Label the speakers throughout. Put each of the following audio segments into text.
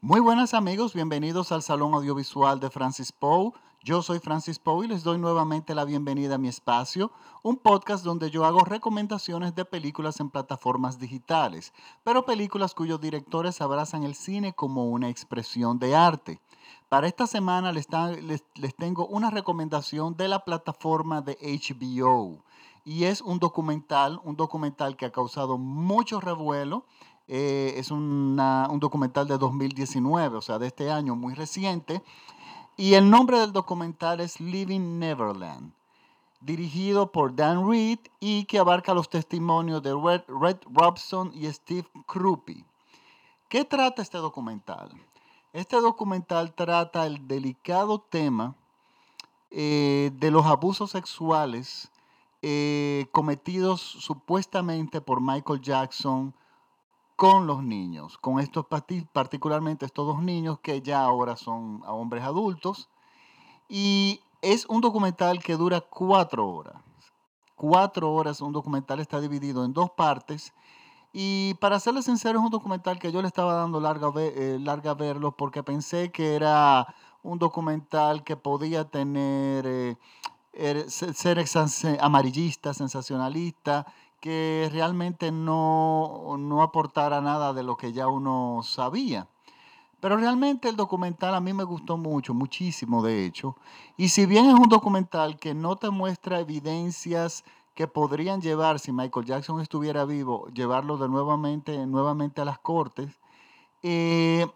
Speaker 1: Muy buenas amigos, bienvenidos al Salón Audiovisual de Francis Poe. Yo soy Francis Poe y les doy nuevamente la bienvenida a mi espacio, un podcast donde yo hago recomendaciones de películas en plataformas digitales, pero películas cuyos directores abrazan el cine como una expresión de arte. Para esta semana les, les tengo una recomendación de la plataforma de HBO y es un documental, un documental que ha causado mucho revuelo. Eh, es un documental de 2019, o sea, de este año, muy reciente. Y el nombre del documental es Living Neverland, dirigido por Dan Reed y que abarca los testimonios de Red, Robson y Steve Krupi. ¿Qué trata este documental? Este documental trata el delicado tema eh, de los abusos sexuales eh, cometidos supuestamente por Michael Jackson con los niños, con estos particularmente estos dos niños que ya ahora son hombres adultos. Y es un documental que dura cuatro horas. Cuatro horas, un documental está dividido en dos partes. Y para serles sincero, es un documental que yo le estaba dando larga, eh, larga verlo porque pensé que era un documental que podía tener eh, Er, ser amarillista, sensacionalista, que realmente no, no aportara nada de lo que ya uno sabía. Pero realmente el documental a mí me gustó mucho, muchísimo de hecho. Y si bien es un documental que no te muestra evidencias que podrían llevar, si Michael Jackson estuviera vivo, llevarlo de nuevamente, nuevamente a las cortes, eh,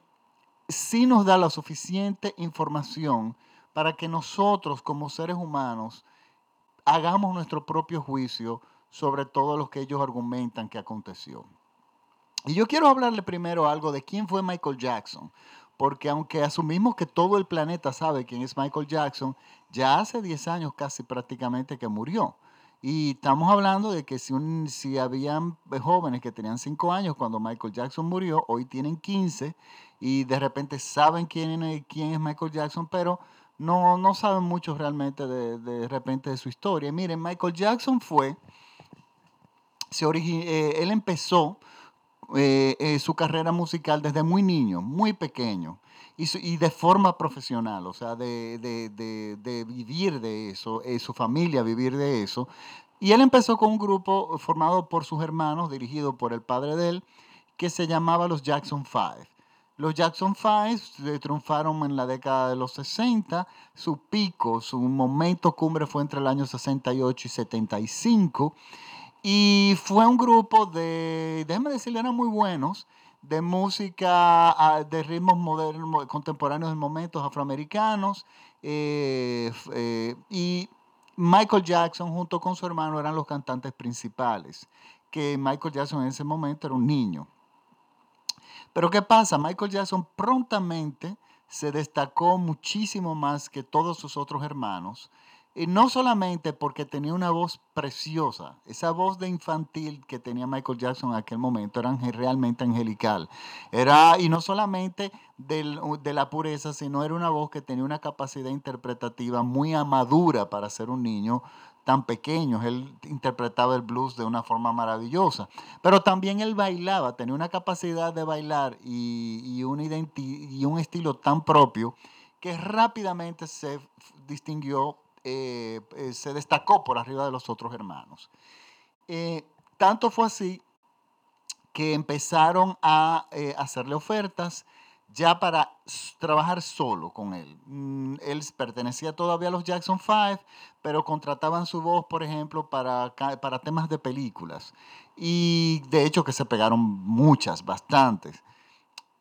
Speaker 1: sí nos da la suficiente información para que nosotros como seres humanos hagamos nuestro propio juicio sobre todo lo que ellos argumentan que aconteció. Y yo quiero hablarle primero algo de quién fue Michael Jackson, porque aunque asumimos que todo el planeta sabe quién es Michael Jackson, ya hace 10 años casi prácticamente que murió. Y estamos hablando de que si, un, si habían jóvenes que tenían 5 años cuando Michael Jackson murió, hoy tienen 15 y de repente saben quién, quién es Michael Jackson, pero no, no saben mucho realmente de, repente de su historia. Miren, Michael Jackson fue, se eh, él empezó eh, eh, su carrera musical desde muy niño, muy pequeño, y, de forma profesional, o sea, de, de vivir de eso, su familia vivir de eso. Y él empezó con un grupo formado por sus hermanos, dirigido por el padre de él, que se llamaba los Jackson Five. Los Jackson Five triunfaron en la década de los 60. Su pico, su momento cumbre fue entre el año 68 y 75. Y fue un grupo de, déjeme decirle, eran muy buenos, de música, ah, de ritmos modernos, contemporáneos de momentos afroamericanos. Eh, eh, y Michael Jackson junto con su hermano eran los cantantes principales, que Michael Jackson en ese momento era un niño. Pero ¿qué pasa? Michael Jackson prontamente se destacó muchísimo más que todos sus otros hermanos. Y no solamente porque tenía una voz preciosa, esa voz de infantil que tenía Michael Jackson en aquel momento era realmente angelical. Era, y no solamente de la pureza, sino era una voz que tenía una capacidad interpretativa muy amadura para ser un niño tan pequeños. Él interpretaba el blues de una forma maravillosa. Pero también él bailaba, tenía una capacidad de bailar y, y un estilo tan propio que rápidamente se distinguió, eh, eh, se destacó por arriba de los otros hermanos. Eh, tanto fue así que empezaron a hacerle ofertas ya para trabajar solo con él. Mm, él pertenecía todavía a los Jackson Five, pero contrataban su voz, por ejemplo, para, para temas de películas. Y de hecho que se pegaron muchas, bastantes.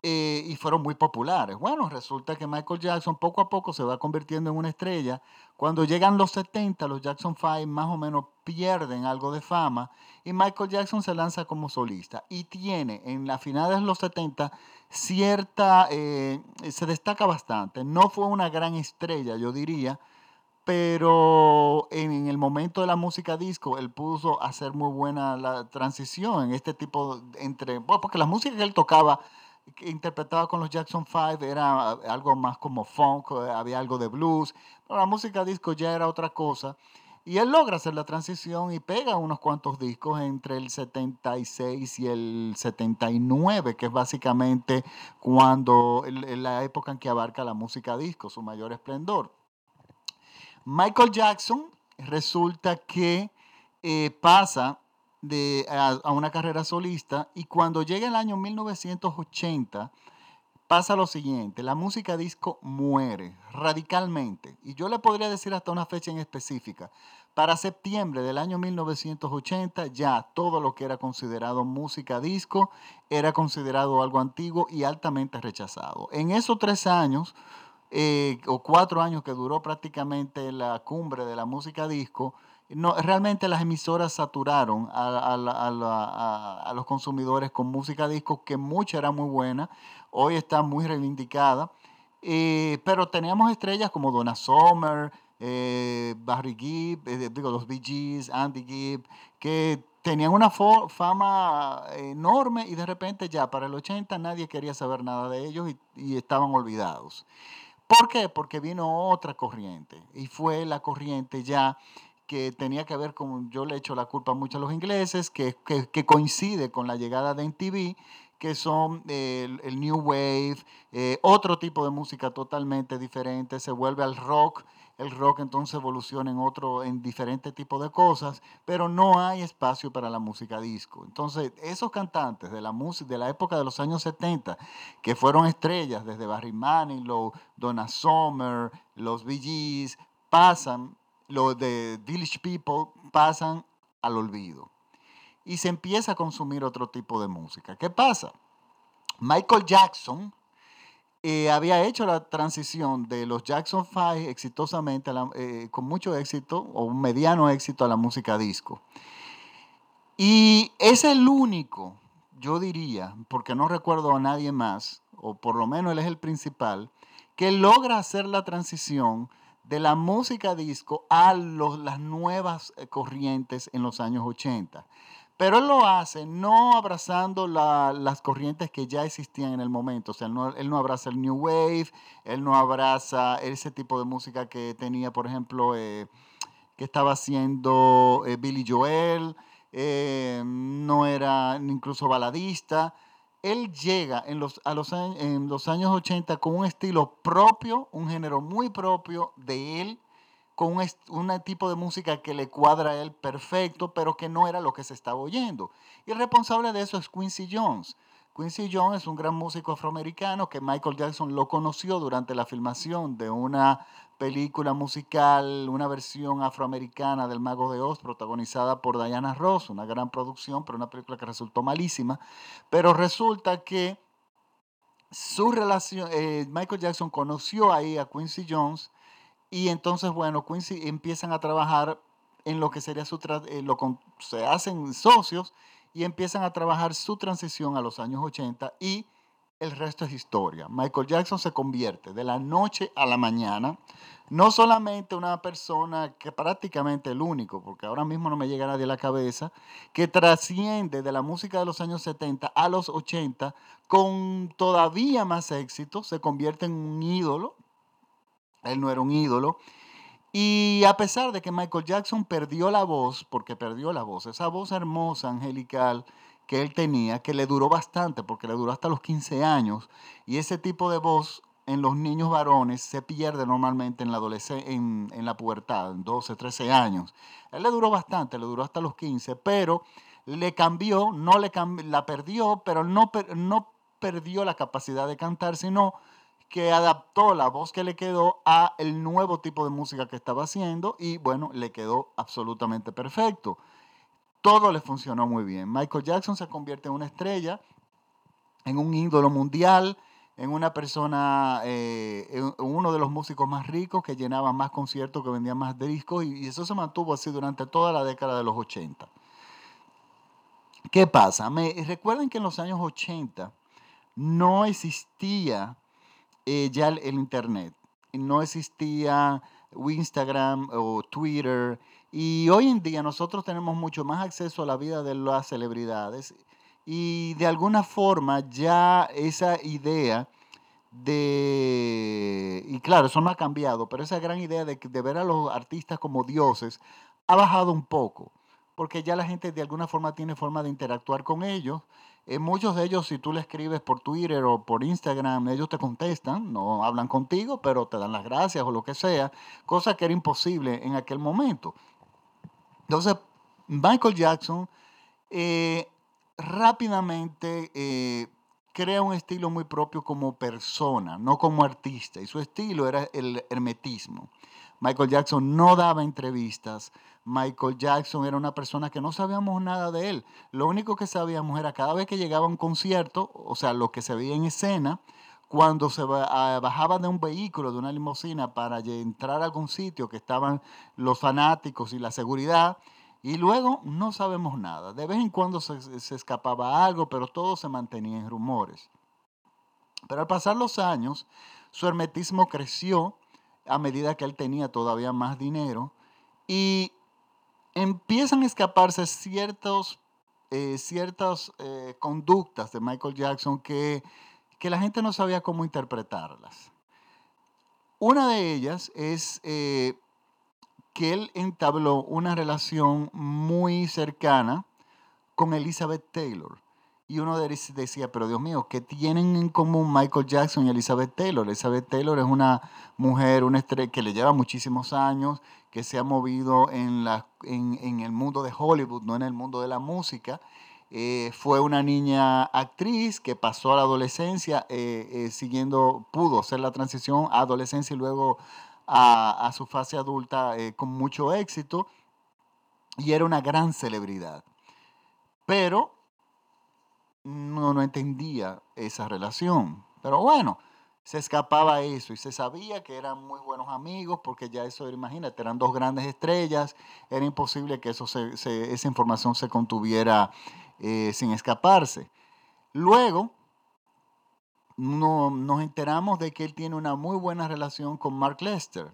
Speaker 1: Eh, y fueron muy populares. Bueno, resulta que Michael Jackson poco a poco se va convirtiendo en una estrella. Cuando llegan los 70, los Jackson 5 más o menos pierden algo de fama y Michael Jackson se lanza como solista y tiene en la finales de los 70 cierta, eh, se destaca bastante. No fue una gran estrella, yo diría, pero en, el momento de la música disco, él pudo hacer muy buena la transición en este tipo entre, porque la música que él tocaba interpretaba con los Jackson Five era algo más como funk, había algo de blues, pero la música disco ya era otra cosa. Y él logra hacer la transición y pega unos cuantos discos entre el 76 y el 79, que es básicamente cuando la época en que abarca la música disco, su mayor esplendor. Michael Jackson resulta que eh, pasa a, una carrera solista y cuando llega el año 1980 pasa lo siguiente, la música disco muere radicalmente y yo le podría decir hasta una fecha en específica. Para septiembre del año 1980 ya todo lo que era considerado música disco era considerado algo antiguo y altamente rechazado. En esos tres años eh, o cuatro años que duró prácticamente la cumbre de la música disco, no, realmente las emisoras saturaron a, los consumidores con música disco, que mucha era muy buena, hoy está muy reivindicada, eh, pero teníamos estrellas como Donna Summer, eh, Barry Gibb, eh, digo, los Bee Gees, Andy Gibb, que tenían una fama enorme y de repente ya para el 80 nadie quería saber nada de ellos y estaban olvidados. ¿Por qué? Porque vino otra corriente y fue la corriente ya que tenía que ver con, yo le echo la culpa mucho a los ingleses, que, que, coincide con la llegada de MTV, que son el, New Wave, eh, otro tipo de música totalmente diferente, se vuelve al rock, el rock entonces evoluciona en otro, en diferentes tipos de cosas, pero no hay espacio para la música disco. Entonces, esos cantantes de la música de la época de los años 70, que fueron estrellas desde Barry Manilow, Donna Summer, los Bee Gees, pasan los de Village People pasan al olvido y se empieza a consumir otro tipo de música. ¿Qué pasa? Michael Jackson eh, había hecho la transición de los Jackson Five exitosamente, eh, con mucho éxito o un mediano éxito a la música disco. Y es el único, yo diría, porque no recuerdo a nadie más, o por lo menos él es el principal, que logra hacer la transición de la música disco a las nuevas eh, corrientes en los años 80. Pero él lo hace no abrazando las corrientes que ya existían en el momento. O sea, él no, abraza el New Wave, él no abraza ese tipo de música que tenía, por ejemplo, eh, que estaba haciendo eh, Billy Joel, no era incluso baladista él llega en los, a los, en los años 80 con un estilo propio, un género muy propio de él, con un, un, tipo de música que le cuadra a él perfecto, pero que no era lo que se estaba oyendo. Y el responsable de eso es Quincy Jones. Quincy Jones es un gran músico afroamericano que Michael Jackson lo conoció durante la filmación de una película musical, una versión afroamericana del Mago de Oz, protagonizada por Diana Ross, una gran producción, pero una película que resultó malísima. Pero resulta que su relación, eh, Michael Jackson conoció ahí a Quincy Jones y entonces, bueno, Quincy empiezan a trabajar en lo que sería su, eh, lo, se hacen socios y empiezan a trabajar su transición a los años 80 y el resto es historia. Michael Jackson se convierte de la noche a la mañana, no solamente una persona que prácticamente el único, porque ahora mismo no me llega nadie a la cabeza, que trasciende de la música de los años 70 a los 80 con todavía más éxito, se convierte en un ídolo. Él no era un ídolo. Y a pesar de que Michael Jackson perdió la voz, porque perdió la voz, esa voz hermosa, angelical, que él tenía, que le duró bastante, porque le duró hasta los 15 años, y ese tipo de voz en los niños varones se pierde normalmente en la adolescencia, en, la pubertad, en 12, 13 años. él le duró bastante, le duró hasta los 15, pero le cambió, no le la perdió, pero no, no perdió la capacidad de cantar, sino que adaptó la voz que le quedó a el nuevo tipo de música que estaba haciendo y bueno, le quedó absolutamente perfecto todo le funcionó muy bien. Michael Jackson se convierte en una estrella, en un ídolo mundial, en una persona, eh, uno de los músicos más ricos que llenaba más conciertos, que vendía más discos, y, eso se mantuvo así durante toda la década de los 80. ¿Qué pasa? Me, recuerden que en los años 80 no existía eh, ya el, el Internet, no existía Instagram o Twitter, y hoy en día nosotros tenemos mucho más acceso a la vida de las celebridades y de alguna forma ya esa idea de, y claro, eso no ha cambiado, pero esa gran idea de, de ver a los artistas como dioses ha bajado un poco, porque ya la gente de alguna forma tiene forma de interactuar con ellos. Eh, muchos de ellos, si tú le escribes por Twitter o por Instagram, ellos te contestan, no hablan contigo, pero te dan las gracias o lo que sea, cosa que era imposible en aquel momento. Entonces, Michael Jackson eh, rápidamente eh, crea un estilo muy propio como persona, no como artista, y su estilo era el hermetismo. Michael Jackson no daba entrevistas. Michael Jackson era una persona que no sabíamos nada de él. Lo único que sabíamos era cada vez que llegaba a un concierto, o sea, lo que se veía en escena, cuando se ah, bajaba de un vehículo, de una limusina, para entrar a algún sitio que estaban los fanáticos y la seguridad, y luego no sabemos nada. De vez en cuando se, se, escapaba algo, pero todo se mantenía en rumores. Pero al pasar los años, su hermetismo creció a medida que él tenía todavía más dinero y empiezan a escaparse ciertos, eh, ciertas eh, conductas de Michael Jackson que, que la gente no sabía cómo interpretarlas. Una de ellas es eh, que él entabló una relación muy cercana con Elizabeth Taylor. Y uno decía, pero Dios mío, ¿qué tienen en común Michael Jackson y Elizabeth Taylor? Elizabeth Taylor es una mujer, una estrella que le lleva muchísimos años, que se ha movido en, la, en, el mundo de Hollywood, no en el mundo de la música. Eh, fue una niña actriz que pasó a la adolescencia eh, eh, siguiendo, pudo hacer la transición a adolescencia y luego a, su fase adulta con mucho éxito. Y era una gran celebridad. Pero no, no entendía esa relación. Pero bueno, se escapaba eso y se sabía que eran muy buenos amigos porque ya eso, imagínate, eran dos grandes estrellas, era imposible que eso esa información se contuviera eh, sin escaparse. Luego, no, nos enteramos de que él tiene una muy buena relación con Mark Lester.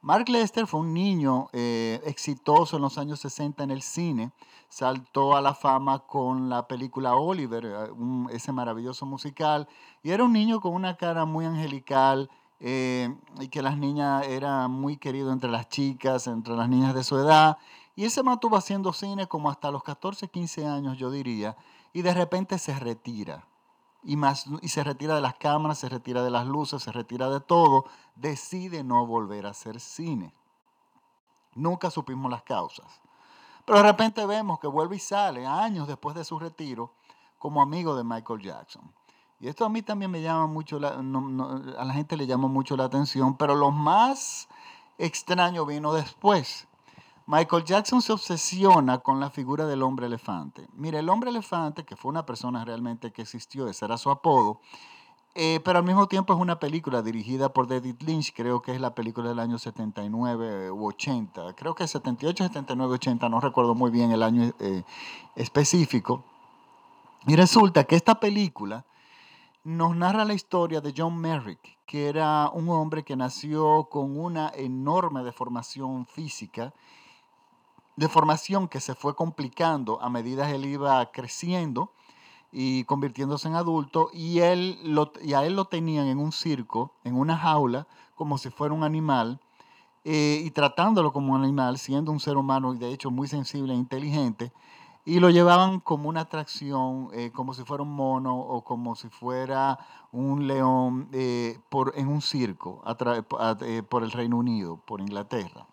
Speaker 1: Mark Lester fue un niño eh, exitoso en los años 60 en el cine. Saltó a la fama con la película Oliver, eh, ese maravilloso musical. Y era un niño con una cara muy angelical y que las niñas era muy querido entre las chicas, entre las niñas de su edad. Y él se mantuvo haciendo cine como hasta los 14, 15 años, yo diría. Y de repente se retira y, más, y se retira de las cámaras, se retira de las luces, se retira de todo, decide no volver a hacer cine. Nunca supimos las causas. Pero de repente vemos que vuelve y sale años después de su retiro como amigo de Michael Jackson. Y esto a mí también me llama mucho, la, a la gente le llama mucho la atención, pero lo más extraño vino después. Michael Jackson se obsesiona con la figura del hombre elefante. Mire, el hombre elefante, que fue una persona realmente que existió, ese era su apodo, eh, pero al mismo tiempo es una película dirigida por David Lynch, creo que es la película del año 79 u 80, creo que 78, 79, 80, no recuerdo muy bien el año eh, específico. Y resulta que esta película nos narra la historia de John Merrick, que era un hombre que nació con una enorme deformación física de formación que se fue complicando a medida que él iba creciendo y convirtiéndose en adulto y, él lo, y a él lo tenían en un circo, en una jaula, como si fuera un animal, eh, y tratándolo como un animal, siendo un ser humano y de hecho muy sensible e inteligente, y lo llevaban como una atracción, eh, como si fuera un mono o como si fuera un león eh, por, en un circo por el Reino Unido, por Inglaterra.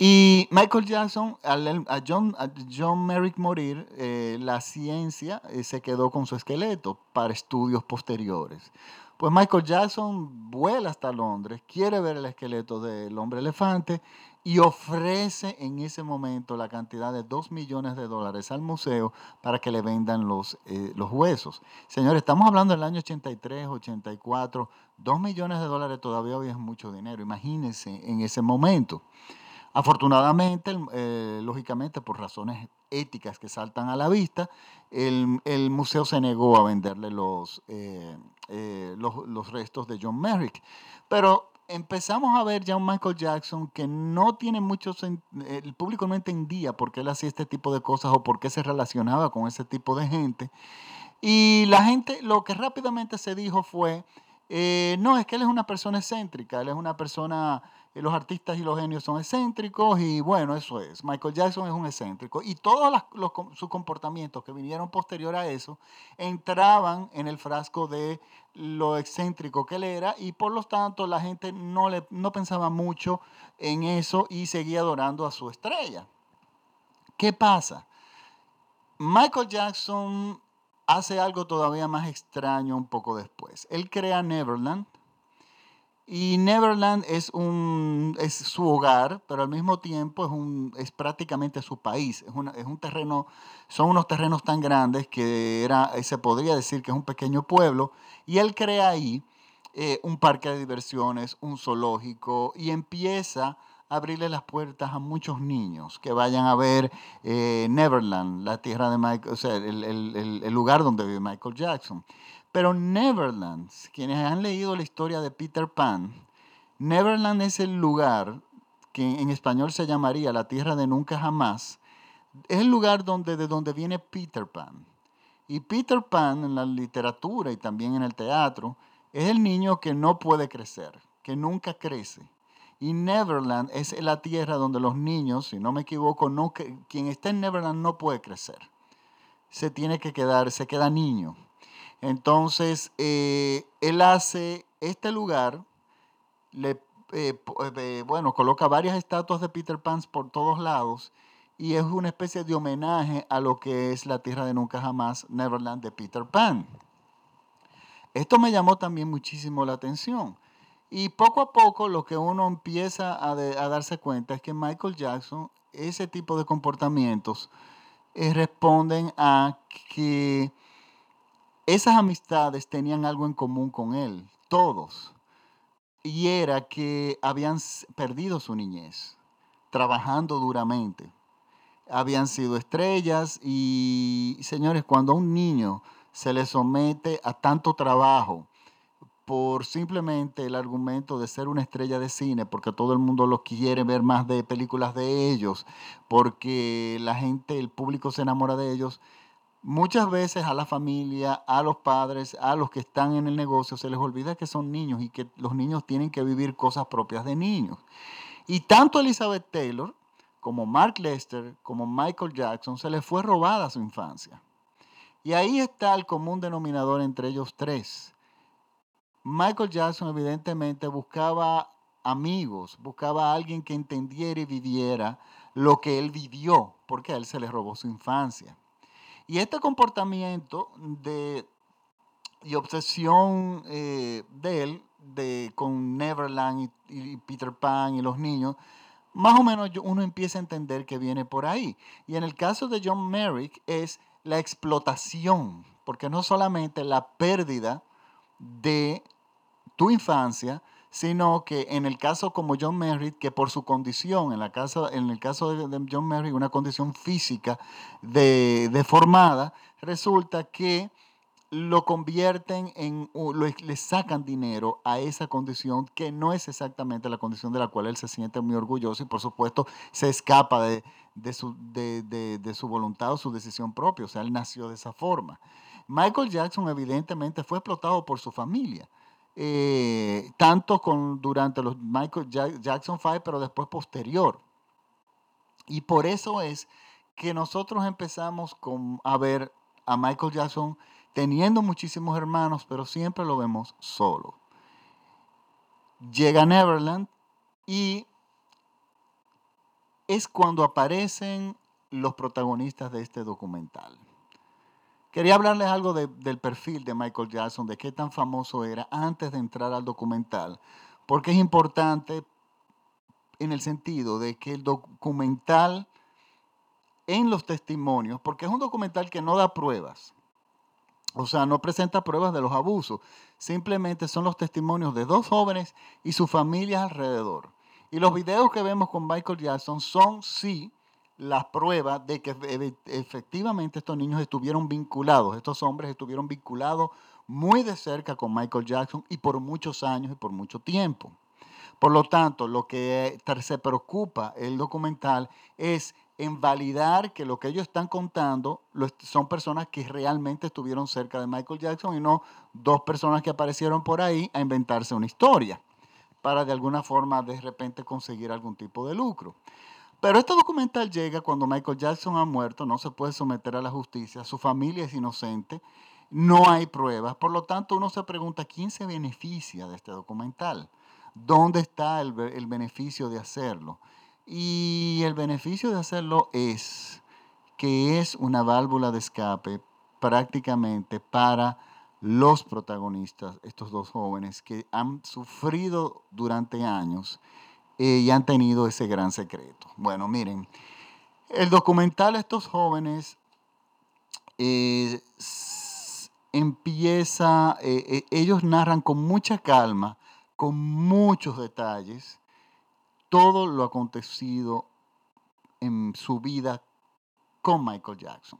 Speaker 1: Y Michael Jackson, a John, Merrick morir, eh, la ciencia eh, se quedó con su esqueleto para estudios posteriores. Pues Michael Jackson vuela hasta Londres, quiere ver el esqueleto del hombre elefante y ofrece en ese momento la cantidad de 2 millones de dólares al museo para que le vendan los, eh, los huesos. Señores, estamos hablando del año 83, 84, 2 millones de dólares todavía hoy es mucho dinero, imagínense en ese momento. Afortunadamente, eh, lógicamente por razones éticas que saltan a la vista, el, museo se negó a venderle los, eh, eh, los, restos de John Merrick. Pero empezamos a ver ya un Michael Jackson que no tiene mucho el público no entendía por qué él hacía este tipo de cosas o por qué se relacionaba con ese tipo de gente. Y la gente, lo que rápidamente se dijo fue, no, es que él es una persona excéntrica, él es una persona los artistas y los genios son excéntricos y bueno, eso es. Michael Jackson es un excéntrico y todos sus comportamientos que vinieron posterior a eso entraban en el frasco de lo excéntrico que él era y por lo tanto la gente no, no pensaba mucho en eso y seguía adorando a su estrella. ¿Qué pasa? Michael Jackson hace algo todavía más extraño un poco después. Él crea Neverland y Neverland es, un, es su hogar, pero al mismo tiempo es, un, es prácticamente su país. Es, es un terreno, son unos terrenos tan grandes que era, se podría decir que es un pequeño pueblo. Y él crea ahí eh, un parque de diversiones, un zoológico, y empieza a abrirle las puertas a muchos niños que vayan a ver eh, Neverland, la tierra de Michael, o sea, el, el, el lugar donde vive Michael Jackson. Pero Neverland, quienes han leído la historia de Peter Pan, Neverland es el lugar que en español se llamaría la tierra de nunca jamás. Es el lugar donde, de donde viene Peter Pan. Y Peter Pan en la literatura y también en el teatro es el niño que no puede crecer, que nunca crece. Y Neverland es la tierra donde los niños, si no me equivoco, quien está en Neverland no puede crecer. Se tiene que quedar, se queda niño. Entonces, eh, él hace este lugar, le, eh, eh, bueno, coloca varias estatuas de Peter Pan por todos lados y es una especie de homenaje a lo que es la tierra de nunca jamás, Neverland de Peter Pan. Esto me llamó también muchísimo la atención. Y poco a poco lo que uno empieza a, a darse cuenta es que Michael Jackson, ese tipo de comportamientos, responden a que esas amistades tenían algo en común con él, todos. Y era que habían perdido su niñez, trabajando duramente. Habían sido estrellas y, señores, cuando a un niño se le somete a tanto trabajo por simplemente el argumento de ser una estrella de cine, porque todo el mundo los quiere ver más de películas de ellos, porque la gente, el público se enamora de ellos, Muchas veces a la familia, a los padres, a los que están en el negocio, se les olvida que son niños y que los niños tienen que vivir cosas propias de niños. Y tanto Elizabeth Taylor como Mark Lester, como Michael Jackson, se les fue robada su infancia. Y ahí está el común denominador entre ellos tres. Michael Jackson evidentemente buscaba amigos, buscaba a alguien que entendiera y viviera lo que él vivió, porque a él se le robó su infancia. Y este comportamiento de, y obsesión eh, de él de, con Neverland y, Peter Pan y los niños, más o menos uno empieza a entender que viene por ahí. Y en el caso de John Merrick es la explotación, porque no solamente la pérdida de tu infancia, sino que en el caso como John Merritt, que por su condición, en, la casa, en el caso de, John Merritt, una condición física deformada, resulta que lo convierten en, le sacan dinero a esa condición que no es exactamente la condición de la cual él se siente muy orgulloso y por supuesto se escapa de, su, de, su voluntad o su decisión propia, o sea, él nació de esa forma. Michael Jackson evidentemente fue explotado por su familia. Eh, tanto con, durante los Michael Jackson 5, pero después posterior. Y por eso es que nosotros empezamos con, a ver a Michael Jackson teniendo muchísimos hermanos, pero siempre lo vemos solo. Llega Neverland y es cuando aparecen los protagonistas de este documental. Quería hablarles algo del perfil de Michael Jackson, de qué tan famoso era antes de entrar al documental, porque es importante en el sentido de que el documental en los testimonios, porque es un documental que no da pruebas, o sea, no presenta pruebas de los abusos, simplemente son los testimonios de dos jóvenes y sus familias alrededor. Y los videos que vemos con Michael Jackson son, sí, las pruebas de que efectivamente estos niños estuvieron vinculados, estos hombres estuvieron vinculados muy de cerca con Michael Jackson y por muchos años y por mucho tiempo. Por lo tanto, lo que se preocupa el documental es en validar que lo que ellos están contando son personas que realmente estuvieron cerca de Michael Jackson y no dos personas que aparecieron por ahí a inventarse una historia para de alguna forma de repente conseguir algún tipo de lucro. Pero este documental llega cuando Michael Jackson ha muerto, no se puede someter a la justicia, su familia es inocente, no hay pruebas, por lo tanto uno se pregunta quién se beneficia de este documental, dónde está el, beneficio de hacerlo. Y el beneficio de hacerlo es que es una válvula de escape prácticamente para los protagonistas, estos dos jóvenes que han sufrido durante años eh, y han tenido ese gran secreto. Bueno, miren, el documental estos jóvenes eh, empieza, eh, ellos narran con mucha calma, con muchos detalles, todo lo acontecido en su vida con Michael Jackson.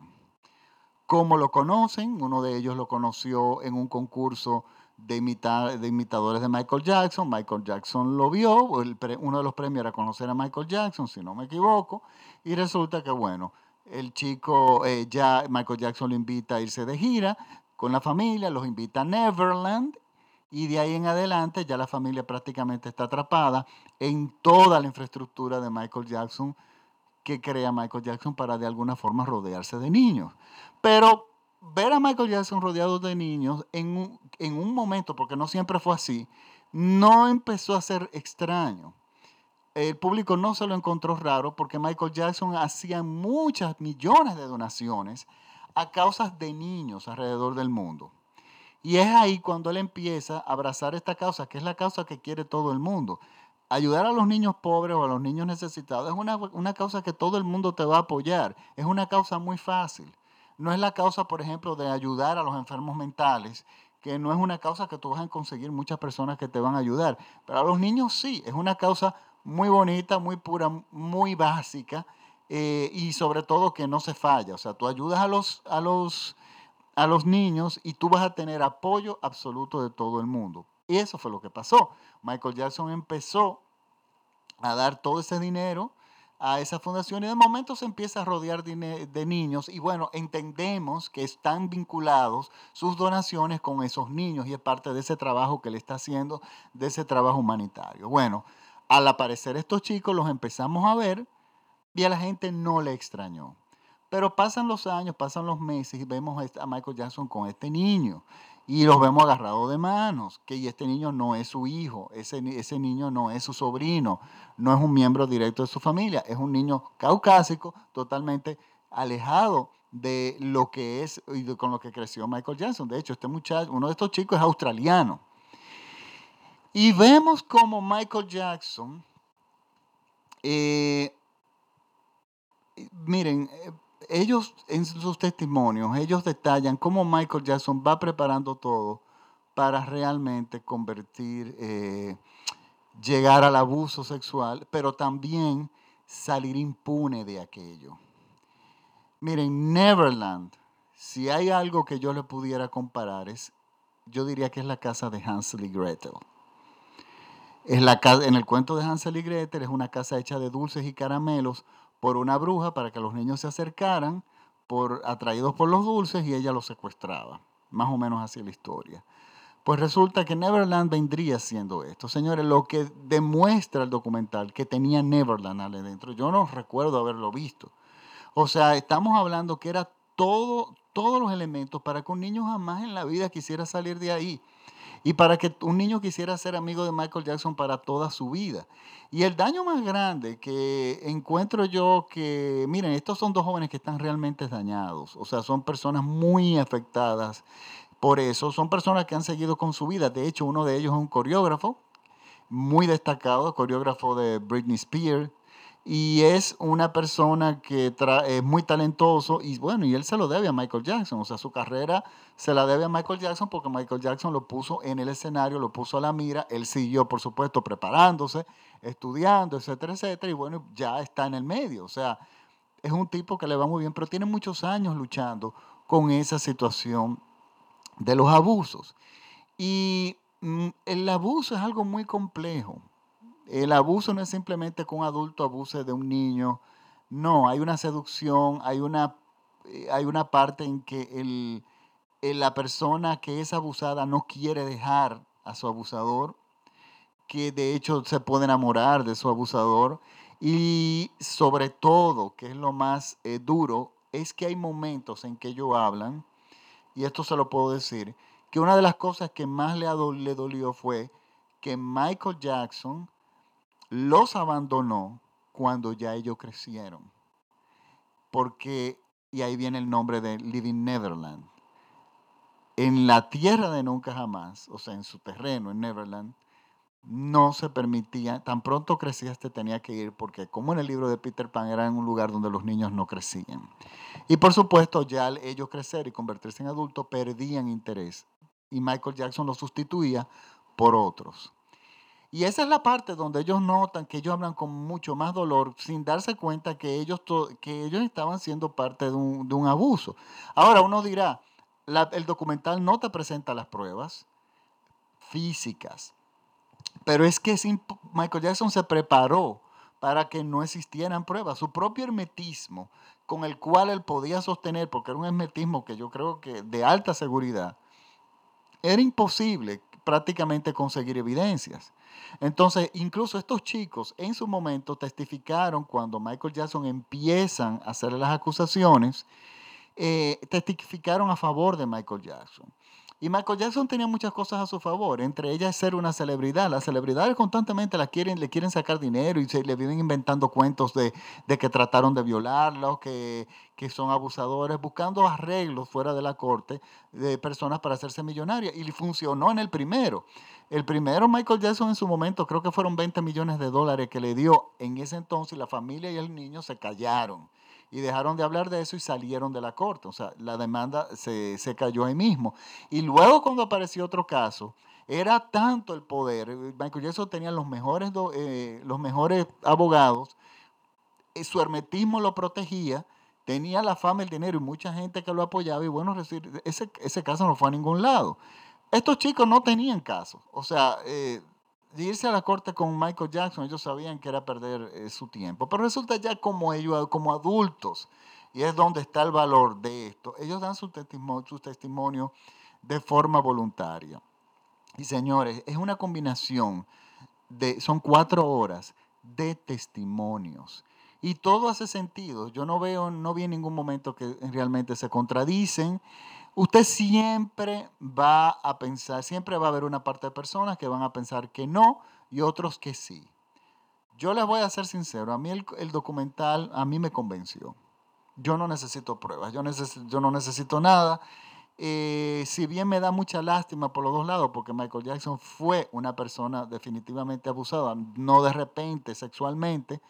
Speaker 1: ¿Cómo lo conocen? Uno de ellos lo conoció en un concurso de, de imitadores de Michael Jackson. Michael Jackson lo vio, uno de los premios era conocer a Michael Jackson, si no me equivoco, y resulta que, bueno, el chico, eh, ya Michael Jackson lo invita a irse de gira con la familia, los invita a Neverland, y de ahí en adelante ya la familia prácticamente está atrapada en toda la infraestructura de Michael Jackson que crea Michael Jackson para de alguna forma rodearse de niños. Pero ver a Michael Jackson rodeado de niños en un, en un momento, porque no siempre fue así, no empezó a ser extraño. El público no se lo encontró raro porque Michael Jackson hacía muchas millones de donaciones a causas de niños alrededor del mundo. Y es ahí cuando él empieza a abrazar esta causa, que es la causa que quiere todo el mundo. Ayudar a los niños pobres o a los niños necesitados es una, una causa que todo el mundo te va a apoyar. Es una causa muy fácil. No es la causa, por ejemplo, de ayudar a los enfermos mentales, que no es una causa que tú vas a conseguir muchas personas que te van a ayudar. Pero a los niños sí, es una causa muy bonita, muy pura, muy básica eh, y sobre todo que no se falla. O sea, tú ayudas a los, a, los, a los niños y tú vas a tener apoyo absoluto de todo el mundo. Y eso fue lo que pasó. Michael Jackson empezó a dar todo ese dinero a esa fundación y de momento se empieza a rodear de, niños y bueno, entendemos que están vinculados sus donaciones con esos niños y es parte de ese trabajo que le está haciendo, de ese trabajo humanitario. Bueno, al aparecer estos chicos los empezamos a ver y a la gente no le extrañó. Pero pasan los años, pasan los meses y vemos a Michael Jackson con este niño y los vemos agarrados de manos, que este niño no es su hijo, ese, ese niño no es su sobrino, no es un miembro directo de su familia, es un niño caucásico totalmente alejado de lo que es y con lo que creció Michael Jackson. De hecho, este muchacho, uno de estos chicos es australiano. Y vemos como Michael Jackson, eh, miren, eh, ellos en sus testimonios, ellos detallan cómo Michael Jackson va preparando todo para realmente convertir, eh, llegar al abuso sexual, pero también salir impune de aquello. Miren, Neverland, si hay algo que yo le pudiera comparar, es, yo diría que es la casa de Hansel y Gretel. Es la, en el cuento de Hansel y Gretel es una casa hecha de dulces y caramelos por una bruja para que los niños se acercaran, por, atraídos por los dulces, y ella los secuestraba. Más o menos así la historia. Pues resulta que Neverland vendría siendo esto. Señores, lo que demuestra el documental que tenía Neverland adentro, yo no recuerdo haberlo visto. O sea, estamos hablando que era todo, todos los elementos para que un niño jamás en la vida quisiera salir de ahí y para que un niño quisiera ser amigo de Michael Jackson para toda su vida. Y el daño más grande que encuentro yo que, miren, estos son dos jóvenes que están realmente dañados, o sea, son personas muy afectadas por eso, son personas que han seguido con su vida. De hecho, uno de ellos es un coreógrafo muy destacado, coreógrafo de Britney Spears, y es una persona que es muy talentoso y bueno, y él se lo debe a Michael Jackson, o sea, su carrera se la debe a Michael Jackson porque Michael Jackson lo puso en el escenario, lo puso a la mira, él siguió, por supuesto, preparándose, estudiando, etcétera, etcétera, y bueno, ya está en el medio, o sea, es un tipo que le va muy bien, pero tiene muchos años luchando con esa situación de los abusos. Y mm, el abuso es algo muy complejo. El abuso no es simplemente que un adulto abuse de un niño. No, hay una seducción, hay una, eh, hay una parte en que el, la persona que es abusada no quiere dejar a su abusador. que de hecho se puede enamorar de su abusador. Y sobre todo, que es lo más eh, duro, es que hay momentos en que ellos hablan, y esto se lo puedo decir, que una de las cosas que más le dolió fue que Michael Jackson los abandonó cuando ya ellos crecieron. Porque, y ahí viene el nombre de Living Neverland. En la tierra de nunca jamás, o sea, en su terreno, en Neverland, no se permitía, tan pronto crecías tenía que ir, porque como en el libro de Peter Pan era en un lugar donde los niños no crecían. Y por supuesto, ya al ellos crecer y convertirse en adultos, perdían interés. Y Michael Jackson lo sustituía por otros. Y esa es la parte donde ellos notan que ellos hablan con mucho más dolor sin darse cuenta que ellos, que ellos estaban siendo parte de un, abuso. Ahora uno dirá, el documental no te presenta las pruebas físicas, pero es que Michael Jackson se preparó para que no existieran pruebas. Su propio hermetismo con el cual él podía sostener, porque era un hermetismo que yo creo que de alta seguridad, era imposible prácticamente conseguir evidencias. Entonces, incluso estos chicos en su momento testificaron cuando Michael Jackson empiezan a hacerle las acusaciones, eh, testificaron a favor de Michael Jackson. Y Michael Jackson tenía muchas cosas a su favor, entre ellas ser una celebridad. Las celebridades constantemente la quieren, le quieren sacar dinero y se le viven inventando cuentos de, que trataron de violarla que, que, son abusadores, buscando arreglos fuera de la corte de personas para hacerse millonarias. Y funcionó en el primero. El primero, Michael Jackson en su momento, creo que fueron 20 millones de dólares que le dio en ese entonces, la familia y el niño se callaron y dejaron de hablar de eso y salieron de la corte. O sea, la demanda se, cayó ahí mismo. Y luego cuando apareció otro caso, era tanto el poder, Michael Jackson tenía los mejores, eh, los mejores abogados, eh, su hermetismo lo protegía, tenía la fama, el dinero y mucha gente que lo apoyaba y bueno, ese, ese caso no fue a ningún lado. Estos chicos no tenían caso, o sea, eh, irse a la corte con Michael Jackson, ellos sabían que era perder eh, su tiempo. Pero resulta ya como ellos, como adultos, y es donde está el valor de esto, ellos dan su testimonio, su testimonio de forma voluntaria. Y señores, es una combinación de, son cuatro horas de testimonios. Y todo hace sentido. Yo no veo, no vi en ningún momento que realmente se contradicen usted siempre va a pensar, siempre va a haber una parte de personas que van a pensar que no y otros que sí. Yo les voy a ser sincero, a mí el, documental a mí me convenció. Yo no necesito pruebas, yo, no necesito nada. Eh, si bien me da mucha lástima por los dos lados, porque Michael Jackson fue una persona definitivamente abusada, no de repente sexualmente,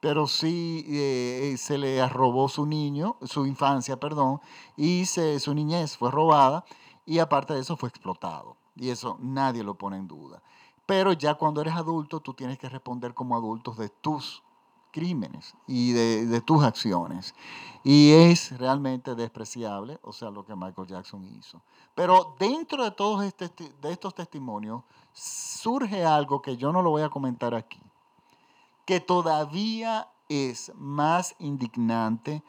Speaker 1: pero sí eh, se le robó su niño, su infancia, perdón, y su niñez fue robada y aparte de eso fue explotado. Y eso nadie lo pone en duda. Pero ya cuando eres adulto, tú tienes que responder como adultos de tus crímenes y de, tus acciones. Y es realmente despreciable, o sea, lo que Michael Jackson hizo. Pero dentro de todos este, estos testimonios surge algo que yo no lo voy a comentar aquí que todavía es más indignante,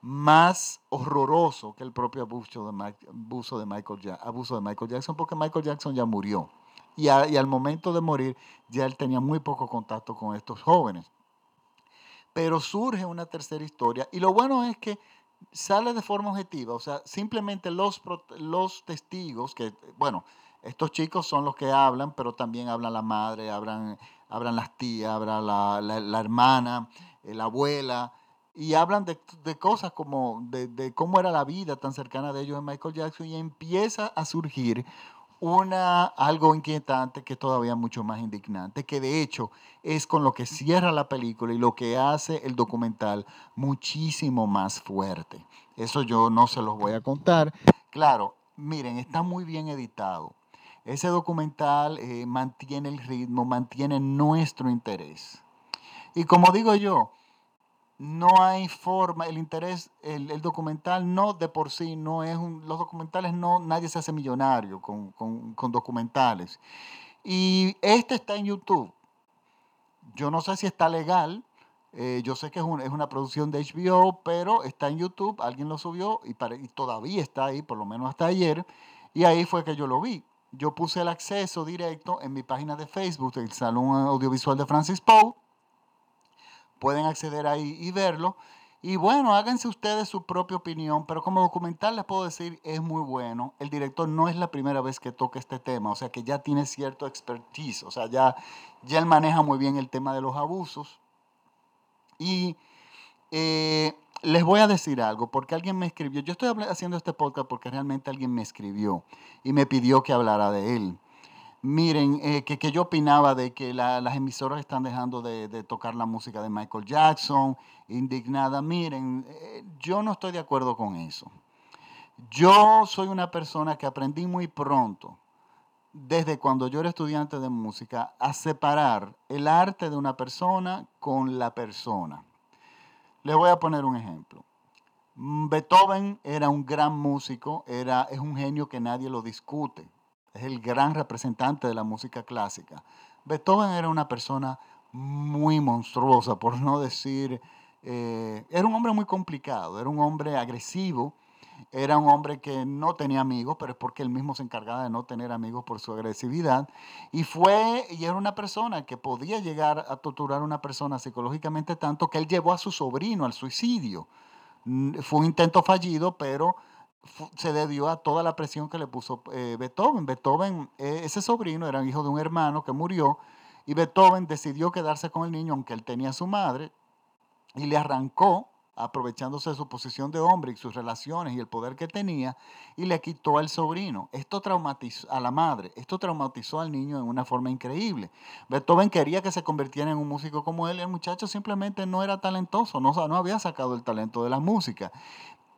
Speaker 1: más horroroso que el propio abuso de, Michael, abuso de Michael Jackson, porque Michael Jackson ya murió. Y, al momento de morir ya él tenía muy poco contacto con estos jóvenes. Pero surge una tercera historia y lo bueno es que sale de forma objetiva, o sea, simplemente los, los testigos, que, bueno, estos chicos son los que hablan, pero también hablan la madre, hablan hablan las tías, hablan la, hermana, eh, la abuela, y hablan de, cosas como de, cómo era la vida tan cercana de ellos en Michael Jackson y empieza a surgir una, algo inquietante que es todavía mucho más indignante, que de hecho es con lo que cierra la película y lo que hace el documental muchísimo más fuerte. Eso yo no se los voy a contar. Claro, miren, está muy bien editado. Ese documental eh, mantiene el ritmo, mantiene nuestro interés. Y como digo yo, no hay forma, el interés, el, documental no de por sí, no es un, los documentales no, nadie se hace millonario con, documentales. Y este está en YouTube. Yo no sé si está legal, eh, yo sé que es, es, una producción de HBO, pero está en YouTube, alguien lo subió y, y todavía está ahí, por lo menos hasta ayer, y ahí fue que yo lo vi yo puse el acceso directo en mi página de Facebook, el Salón Audiovisual de Francis Poe. Pueden acceder ahí y verlo. Y bueno, háganse ustedes su propia opinión, pero como documental les puedo decir, es muy bueno. El director no es la primera vez que toca este tema, o sea que ya tiene cierto expertise, o sea, ya, ya él maneja muy bien el tema de los abusos. Y eh, les voy a decir algo, porque alguien me escribió, yo estoy haciendo este podcast porque realmente alguien me escribió y me pidió que hablara de él. Miren, eh, que, yo opinaba de que las emisoras están dejando de, tocar la música de Michael Jackson, indignada. Miren, eh, yo no estoy de acuerdo con eso. Yo soy una persona que aprendí muy pronto, desde cuando yo era estudiante de música, a separar el arte de una persona con la persona. Les voy a poner un ejemplo. Mm, Beethoven era un gran músico, era, es un genio que nadie lo discute, es el gran representante de la música clásica. Beethoven era una persona muy monstruosa, por no decir, eh, era un hombre muy complicado, era un hombre agresivo, era un hombre que no tenía amigos, pero es porque él mismo se encargaba de no tener amigos por su agresividad. Y fue, y era una persona que podía llegar a torturar a una persona psicológicamente tanto que él llevó a su sobrino al suicidio. Fue un intento fallido, pero se debió a toda la presión que le puso eh, Beethoven. Beethoven, eh, ese sobrino era hijo de un hermano que murió y Beethoven decidió quedarse con el niño, aunque él tenía a su madre, y le arrancó aprovechándose de su posición de hombre y sus relaciones y el poder que tenía, y le quitó al sobrino. Esto traumatizó a la madre, esto traumatizó al niño en una forma increíble. Beethoven quería que se convirtiera en un músico como él, y el muchacho simplemente no era talentoso, no, no había sacado el talento de la música.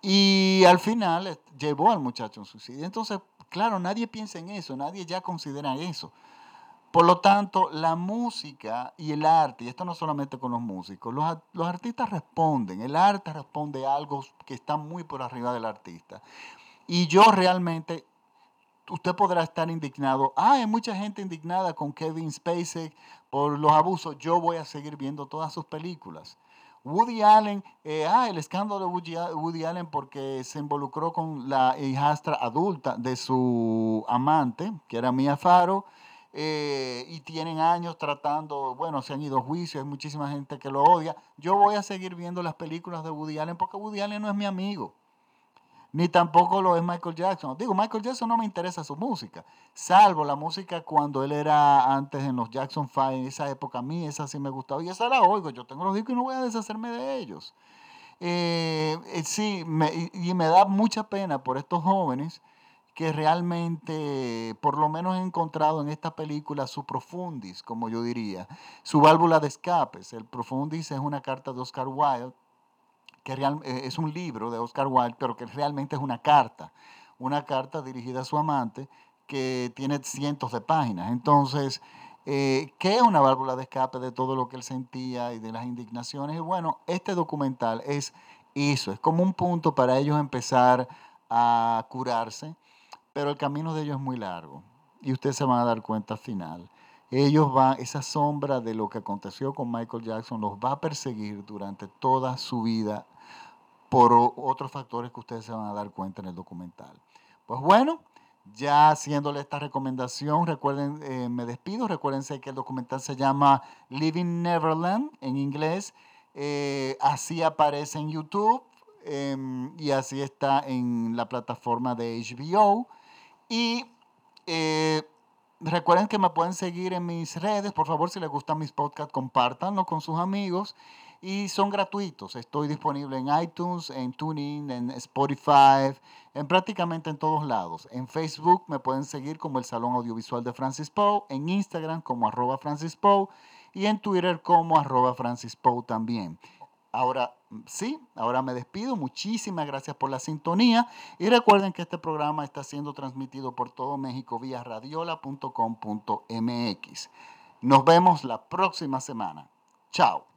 Speaker 1: Y al final llevó al muchacho a un suicidio. Entonces, claro, nadie piensa en eso, nadie ya considera eso. Por lo tanto, la música y el arte, y esto no solamente con los músicos, los, los, artistas responden, el arte responde a algo que está muy por arriba del artista. Y yo realmente, usted podrá estar indignado, ah, hay mucha gente indignada con Kevin Spacey por los abusos, yo voy a seguir viendo todas sus películas. Woody Allen, eh, ah, el escándalo de Woody, Allen porque se involucró con la hijastra adulta de su amante, que era Mia Farrow, eh, y tienen años tratando, bueno, se han ido a juicios, hay muchísima gente que lo odia. Yo voy a seguir viendo las películas de Woody Allen porque Woody Allen no es mi amigo, ni tampoco lo es Michael Jackson. Digo, Michael Jackson no me interesa su música, salvo la música cuando él era antes en los Jackson Five, en esa época a mí esa sí me gustaba y esa la oigo, yo tengo los discos y no voy a deshacerme de ellos. Eh, eh, sí, y me da mucha pena por estos jóvenes que realmente, por lo menos he encontrado en esta película su profundis, como yo diría, su válvula de escapes. El profundis es una carta de Oscar Wilde, que eh, es un libro de Oscar Wilde, pero que realmente es una carta, una carta dirigida a su amante que tiene cientos de páginas. Entonces, eh, ¿qué es una válvula de escape de todo lo que él sentía y de las indignaciones? Y bueno, este documental es eso, es como un punto para ellos empezar a curarse pero el camino de ellos es muy largo y ustedes se van a dar cuenta al final. Ellos van, esa sombra de lo que aconteció con Michael Jackson los va a perseguir durante toda su vida por otros factores que ustedes se van a dar cuenta en el documental. Pues bueno, ya haciéndole esta recomendación, recuerden, eh, me despido, recuérdense que el documental se llama Living Neverland en inglés, eh, así aparece en YouTube em, y así está en la plataforma de HBO. Y eh, recuerden que me pueden seguir en mis redes. Por favor, si les gustan mis podcasts, compártanlo con sus amigos. Y son gratuitos. Estoy disponible en iTunes, en TuneIn, en Spotify, en prácticamente en todos lados. En Facebook me pueden seguir como el Salón Audiovisual de Francis Poe, en Instagram como arroba Francis Poe y en Twitter como arroba Francis Poe también. Ahora sí, ahora me despido. Muchísimas gracias por la sintonía. Y recuerden que este programa está siendo transmitido por todo México vía radiola.com.mx. Nos vemos la próxima semana. Chao.